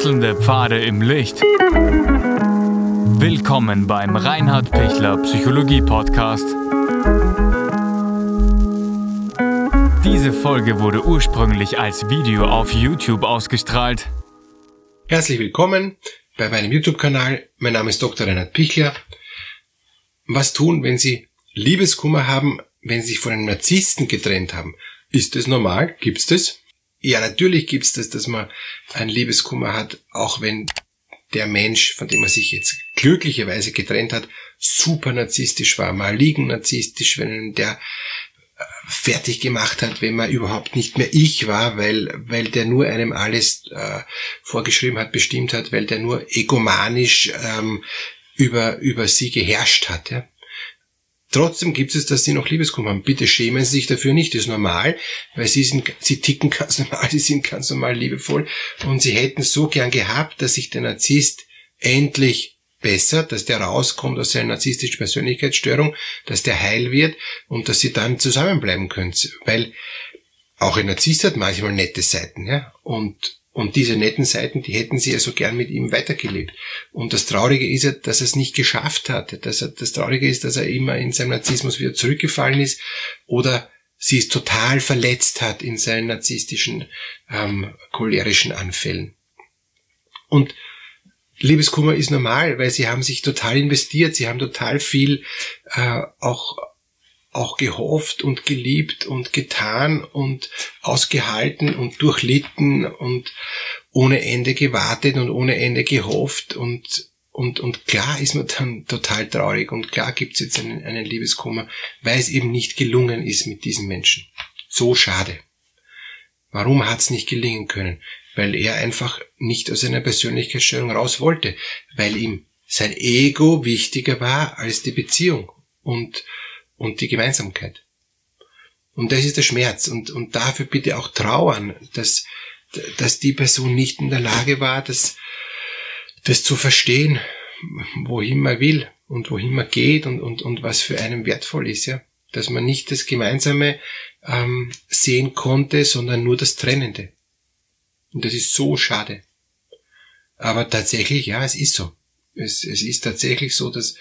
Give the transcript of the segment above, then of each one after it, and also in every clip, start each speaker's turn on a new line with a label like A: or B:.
A: Wechselnde Pfade im Licht. Willkommen beim Reinhard Pichler Psychologie Podcast. Diese Folge wurde ursprünglich als Video auf YouTube ausgestrahlt.
B: Herzlich willkommen bei meinem YouTube-Kanal. Mein Name ist Dr. Reinhard Pichler. Was tun, wenn Sie Liebeskummer haben, wenn Sie sich von einem Narzissten getrennt haben? Ist das normal? Gibt's das? Ja, natürlich gibt's das, dass man ein Liebeskummer hat, auch wenn der Mensch, von dem man sich jetzt glücklicherweise getrennt hat, super narzisstisch war, mal liegen narzisstisch, wenn der äh, fertig gemacht hat, wenn man überhaupt nicht mehr ich war, weil, weil der nur einem alles äh, vorgeschrieben hat, bestimmt hat, weil der nur egomanisch ähm, über, über sie geherrscht hat. Ja? Trotzdem gibt es, dass sie noch Liebeskummer haben. Bitte schämen Sie sich dafür nicht. Das ist normal, weil sie sind, sie ticken ganz normal, sie sind ganz normal liebevoll und sie hätten so gern gehabt, dass sich der Narzisst endlich bessert, dass der rauskommt aus seiner narzisstischen Persönlichkeitsstörung, dass der heil wird und dass sie dann zusammenbleiben können. Weil auch ein Narzisst hat manchmal nette Seiten, ja. Und und diese netten Seiten, die hätten sie ja so gern mit ihm weitergelebt. Und das Traurige ist ja, dass er es nicht geschafft hat. Dass er, das Traurige ist, dass er immer in seinem Narzissmus wieder zurückgefallen ist oder sie es total verletzt hat in seinen narzisstischen, ähm, cholerischen Anfällen. Und Liebeskummer ist normal, weil sie haben sich total investiert, sie haben total viel äh, auch auch gehofft und geliebt und getan und ausgehalten und durchlitten und ohne Ende gewartet und ohne Ende gehofft und und, und klar ist man dann total traurig und klar gibt's jetzt einen, einen Liebeskummer, weil es eben nicht gelungen ist mit diesem Menschen. So schade. Warum hat's nicht gelingen können? Weil er einfach nicht aus seiner Persönlichkeitsstörung raus wollte, weil ihm sein Ego wichtiger war als die Beziehung. Und und die Gemeinsamkeit. Und das ist der Schmerz. Und, und dafür bitte auch trauern, dass, dass die Person nicht in der Lage war, das, das zu verstehen, wohin man will und wohin man geht und, und, und was für einen wertvoll ist, ja. Dass man nicht das Gemeinsame ähm, sehen konnte, sondern nur das Trennende. Und das ist so schade. Aber tatsächlich, ja, es ist so. Es, es ist tatsächlich so, dass,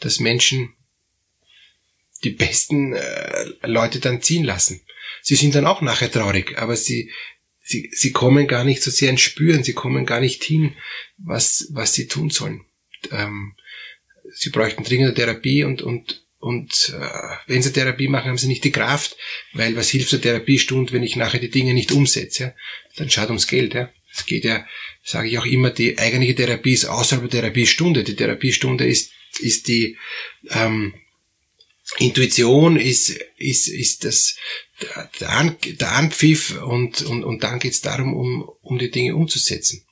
B: dass Menschen die besten äh, Leute dann ziehen lassen. Sie sind dann auch nachher traurig, aber sie, sie, sie kommen gar nicht so sehr ins Spüren, sie kommen gar nicht hin, was, was sie tun sollen. Ähm, sie bräuchten dringende Therapie und, und, und äh, wenn sie Therapie machen, haben sie nicht die Kraft, weil was hilft der Therapiestund, wenn ich nachher die Dinge nicht umsetze? Ja? Dann schaut ums Geld. Ja? Es geht ja, sage ich auch immer, die eigentliche Therapie ist außerhalb der Therapiestunde. Die Therapiestunde ist, ist die ähm, Intuition ist, ist, ist das, der, An, der Anpfiff und, und, und dann geht es darum, um, um die Dinge umzusetzen.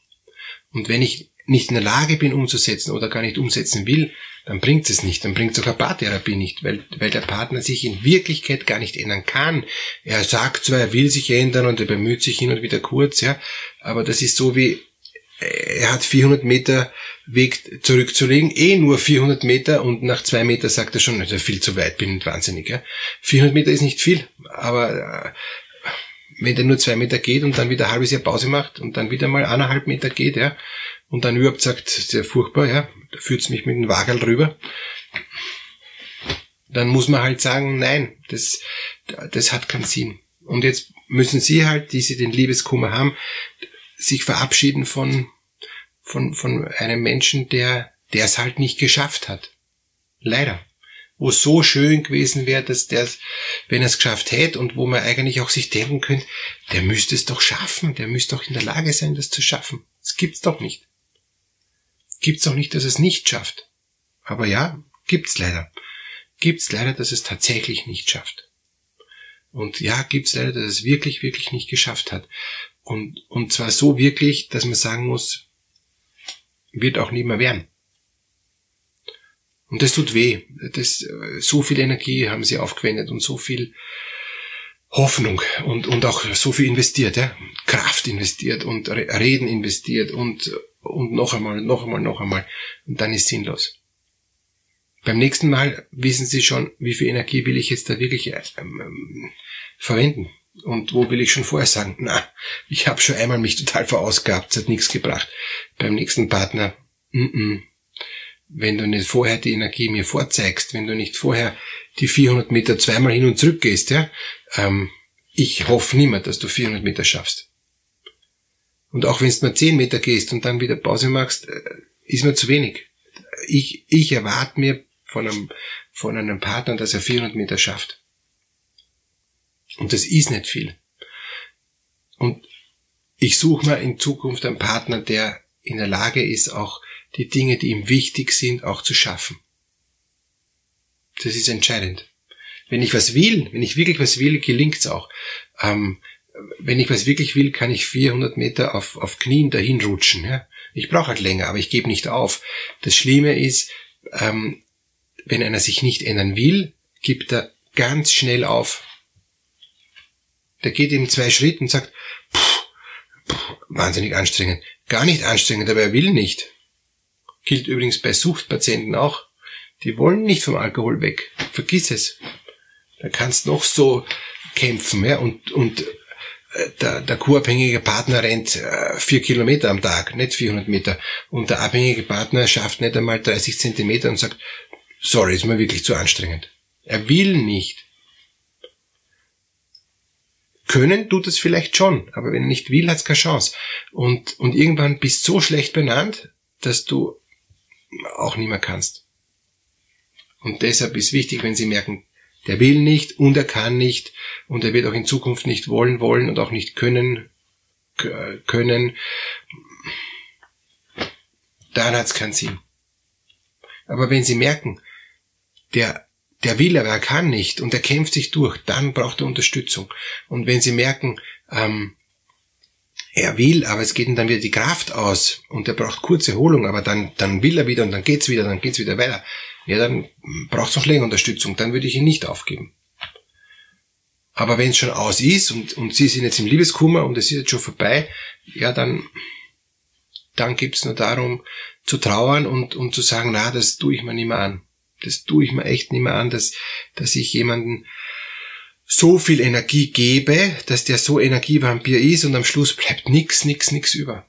B: Und wenn ich nicht in der Lage bin umzusetzen oder gar nicht umsetzen will, dann bringt es nicht, dann bringt es auch eine Paartherapie nicht, weil, weil der Partner sich in Wirklichkeit gar nicht ändern kann. Er sagt zwar, er will sich ändern und er bemüht sich hin und wieder kurz, ja, aber das ist so wie, er hat 400 Meter Weg zurückzulegen, eh nur 400 Meter und nach zwei Meter sagt er schon, ist viel zu weit, bin wahnsinnig. Ja? 400 Meter ist nicht viel, aber äh, wenn der nur zwei Meter geht und dann wieder ein halbes Jahr Pause macht und dann wieder mal eineinhalb Meter geht, ja, und dann überhaupt sagt, sehr furchtbar, ja, da führt's mich mit dem Wagel rüber, dann muss man halt sagen, nein, das, das hat keinen Sinn. Und jetzt müssen sie halt, die sie den Liebeskummer haben, sich verabschieden von, von, von einem Menschen, der, der es halt nicht geschafft hat. Leider. Wo es so schön gewesen wäre, dass der, wenn er es geschafft hätte und wo man eigentlich auch sich denken könnte, der müsste es doch schaffen, der müsste doch in der Lage sein, das zu schaffen. Das gibt's doch nicht. Gibt's doch nicht, dass es nicht schafft. Aber ja, gibt's leider. Gibt's leider, dass es tatsächlich nicht schafft. Und ja, gibt's leider, dass es wirklich, wirklich nicht geschafft hat. Und, und zwar so wirklich, dass man sagen muss, wird auch nie mehr werden. Und das tut weh. Das, so viel Energie haben sie aufgewendet und so viel Hoffnung und, und auch so viel investiert, ja? Kraft investiert und Reden investiert und, und noch einmal, noch einmal, noch einmal. Und dann ist sinnlos. Beim nächsten Mal wissen Sie schon, wie viel Energie will ich jetzt da wirklich ähm, verwenden Und wo will ich schon vorher sagen, na, ich habe schon einmal mich total verausgabt, es hat nichts gebracht. Beim nächsten Partner, mm -mm. wenn du nicht vorher die Energie mir vorzeigst, wenn du nicht vorher die 400 Meter zweimal hin und zurück gehst, ja, ähm, ich hoffe nimmer, dass du 400 Meter schaffst. Und auch wenn du mal 10 Meter gehst und dann wieder Pause machst, äh, ist mir zu wenig. Ich, ich erwarte mir von einem, von einem Partner, dass er 400 Meter schafft. Und das ist nicht viel. Und ich suche mir in Zukunft einen Partner, der in der Lage ist, auch die Dinge, die ihm wichtig sind, auch zu schaffen. Das ist entscheidend. Wenn ich was will, wenn ich wirklich was will, gelingt's auch. Ähm, wenn ich was wirklich will, kann ich 400 Meter auf, auf Knien dahin rutschen. Ja? Ich brauche halt länger, aber ich gebe nicht auf. Das Schlimme ist, ähm, wenn einer sich nicht ändern will, gibt er ganz schnell auf. Der geht in zwei Schritte und sagt, pff, pff, wahnsinnig anstrengend. Gar nicht anstrengend, aber er will nicht. Gilt übrigens bei Suchtpatienten auch. Die wollen nicht vom Alkohol weg. Vergiss es. Da kannst noch so kämpfen, ja, und, und äh, der, der kurabhängige Partner rennt äh, vier Kilometer am Tag, nicht 400 Meter. Und der abhängige Partner schafft nicht einmal 30 Zentimeter und sagt, sorry, ist mir wirklich zu anstrengend. Er will nicht. Können tut es vielleicht schon, aber wenn er nicht will, hat es keine Chance. Und, und irgendwann bist du so schlecht benannt, dass du auch nicht mehr kannst. Und deshalb ist wichtig, wenn Sie merken, der will nicht und er kann nicht und er wird auch in Zukunft nicht wollen wollen und auch nicht können können, dann hat es keinen Sinn. Aber wenn Sie merken, der, der will, aber er kann nicht und er kämpft sich durch, dann braucht er Unterstützung. Und wenn Sie merken, ähm, er will, aber es geht ihm dann wieder die Kraft aus und er braucht kurze Erholung, aber dann, dann will er wieder und dann geht's wieder, dann geht's wieder weiter. Ja, dann braucht es noch länger Unterstützung, dann würde ich ihn nicht aufgeben. Aber wenn es schon aus ist und, und Sie sind jetzt im Liebeskummer und es ist jetzt schon vorbei, ja, dann, dann gibt's nur darum zu trauern und, und zu sagen, na, das tue ich mir nicht mehr an. Das tue ich mir echt nicht mehr an, dass, dass ich jemanden so viel Energie gebe, dass der so Energievampir ist und am Schluss bleibt nix, nix, nix über.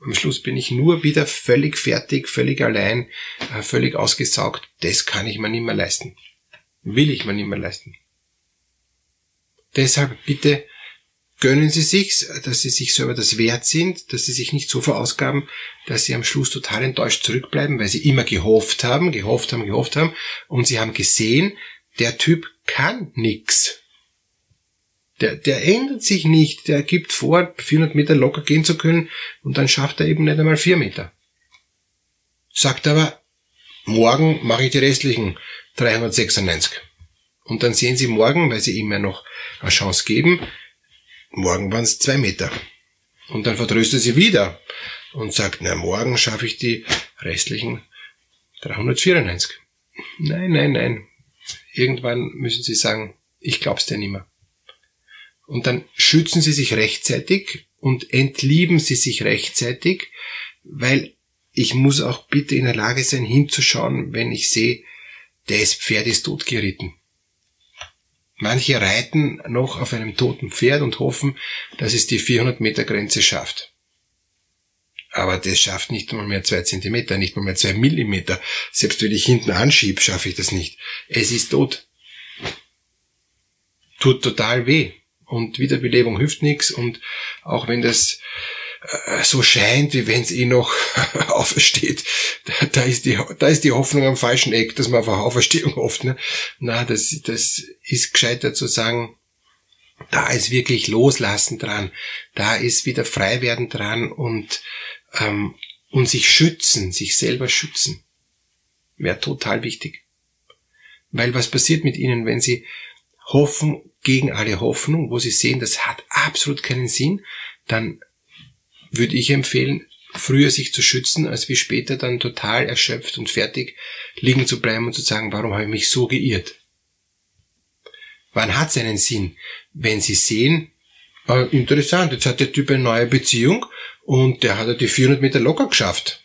B: Am Schluss bin ich nur wieder völlig fertig, völlig allein, äh, völlig ausgesaugt. Das kann ich mir nicht mehr leisten. Will ich mir nicht mehr leisten. Deshalb bitte gönnen Sie sich's, dass Sie sich selber das wert sind, dass Sie sich nicht so verausgaben, dass Sie am Schluss total enttäuscht zurückbleiben, weil Sie immer gehofft haben, gehofft haben, gehofft haben und Sie haben gesehen, der Typ kann nix. Der, der ändert sich nicht. Der gibt vor, 400 Meter locker gehen zu können und dann schafft er eben nicht einmal 4 Meter. Sagt aber, morgen mache ich die restlichen 396. Und dann sehen Sie morgen, weil Sie ihm ja noch eine Chance geben, morgen waren es 2 Meter. Und dann vertröstet sie wieder und sagt, na, morgen schaffe ich die restlichen 394. Nein, nein, nein. Irgendwann müssen Sie sagen, ich glaub's dir nimmer. Und dann schützen Sie sich rechtzeitig und entlieben Sie sich rechtzeitig, weil ich muss auch bitte in der Lage sein, hinzuschauen, wenn ich sehe, ist Pferd ist tot geritten. Manche reiten noch auf einem toten Pferd und hoffen, dass es die 400 Meter Grenze schafft. Aber das schafft nicht mal mehr zwei Zentimeter, nicht mal mehr zwei Millimeter. Selbst wenn ich hinten anschiebe, schaffe ich das nicht. Es ist tot. Tut total weh. Und Wiederbelebung hilft nichts. Und auch wenn das so scheint, wie wenn es eh noch aufersteht, da, da, ist die, da ist die Hoffnung am falschen Eck, dass man auf eine Auferstehung hofft. Ne? Na, das, das ist gescheiter zu sagen, da ist wirklich Loslassen dran, da ist wieder Freiwerden dran und ähm, und sich schützen, sich selber schützen, wäre total wichtig. Weil was passiert mit ihnen, wenn sie hoffen gegen alle Hoffnung, wo sie sehen, das hat absolut keinen Sinn, dann würde ich empfehlen, früher sich zu schützen, als wie später dann total erschöpft und fertig liegen zu bleiben und zu sagen, warum habe ich mich so geirrt? Wann hat es einen Sinn? Wenn Sie sehen, äh, interessant, jetzt hat der Typ eine neue Beziehung und der hat ja die 400 Meter locker geschafft.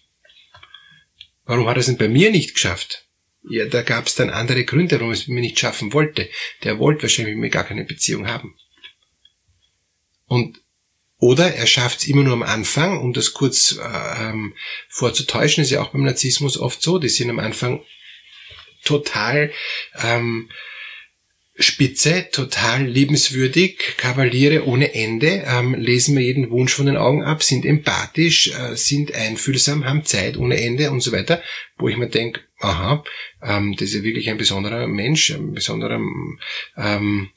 B: Warum hat er es denn bei mir nicht geschafft? Ja, da gab es dann andere Gründe, warum es mir nicht schaffen wollte. Der wollte wahrscheinlich mit mir gar keine Beziehung haben. Und oder er schafft es immer nur am Anfang, um das kurz äh, ähm, vorzutäuschen, ist ja auch beim Narzissmus oft so, die sind am Anfang total ähm, spitze, total liebenswürdig, Kavaliere ohne Ende, ähm, lesen mir jeden Wunsch von den Augen ab, sind empathisch, äh, sind einfühlsam, haben Zeit ohne Ende und so weiter, wo ich mir denke, aha, ähm, das ist ja wirklich ein besonderer Mensch, ein besonderer, ähm,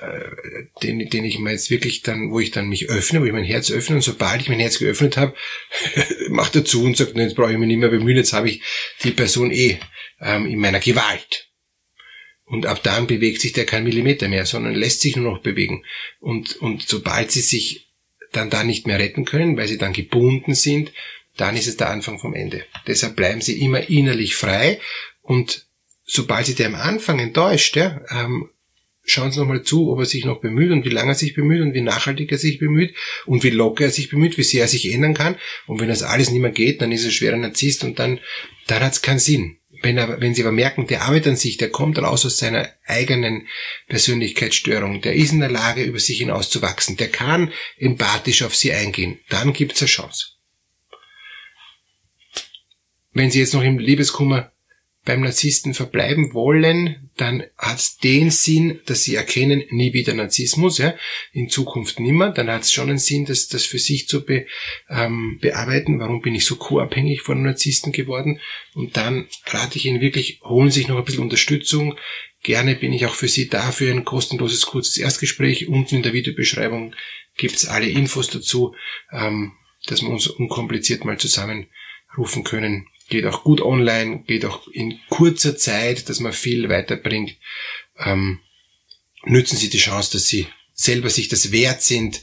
B: äh, den, den ich mir jetzt wirklich dann, wo ich dann mich öffne, wo ich mein Herz öffne und sobald ich mein Herz geöffnet habe, macht er zu und sagt, jetzt brauche ich mich nicht mehr bemühen, jetzt habe ich die Person eh ähm, in meiner Gewalt. Und ab dann bewegt sich der kein Millimeter mehr, sondern lässt sich nur noch bewegen. Und, und sobald sie sich dann da nicht mehr retten können, weil sie dann gebunden sind, dann ist es der Anfang vom Ende. Deshalb bleiben sie immer innerlich frei und sobald sie der am Anfang enttäuscht, ja, ähm, schauen Sie nochmal zu, ob er sich noch bemüht und wie lange er sich bemüht und wie nachhaltig er sich bemüht und wie locker er sich bemüht, wie sehr er sich ändern kann. Und wenn das alles nicht mehr geht, dann ist er schwerer Narzisst und dann, dann hat es keinen Sinn. Wenn, er, wenn sie aber merken, der arbeitet an sich, der kommt raus aus seiner eigenen Persönlichkeitsstörung, der ist in der Lage, über sich hinauszuwachsen, der kann empathisch auf sie eingehen, dann gibt's eine Chance. Wenn sie jetzt noch im Liebeskummer beim Narzissten verbleiben wollen, dann hat es den Sinn, dass sie erkennen, nie wieder Narzissmus, ja, in Zukunft nimmer. Dann hat es schon einen Sinn, das, das für sich zu be, ähm, bearbeiten. Warum bin ich so co-abhängig von Narzissten geworden? Und dann rate ich Ihnen wirklich, holen Sie sich noch ein bisschen Unterstützung. Gerne bin ich auch für Sie da für ein kostenloses kurzes Erstgespräch. Unten in der Videobeschreibung gibt's alle Infos dazu, ähm, dass wir uns unkompliziert mal zusammenrufen können geht auch gut online, geht auch in kurzer Zeit, dass man viel weiterbringt. Ähm, nützen Sie die Chance, dass Sie selber sich das wert sind,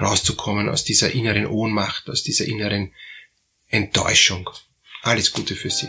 B: rauszukommen aus dieser inneren Ohnmacht, aus dieser inneren Enttäuschung. Alles Gute für Sie.